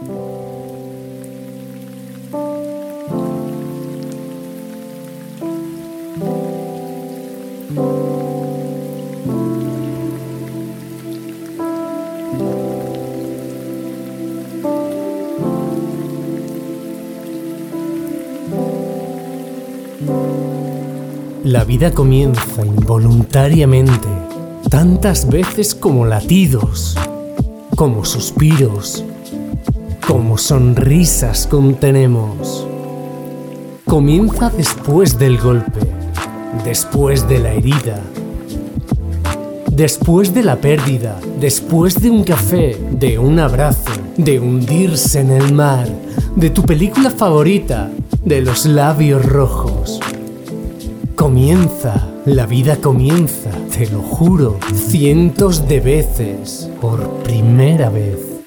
La vida comienza involuntariamente, tantas veces como latidos, como suspiros, como sonrisas contenemos. Comienza después del golpe, después de la herida, después de la pérdida, después de un café, de un abrazo, de hundirse en el mar, de tu película favorita, de los labios rojos. Comienza, la vida comienza, te lo juro, cientos de veces, por primera vez.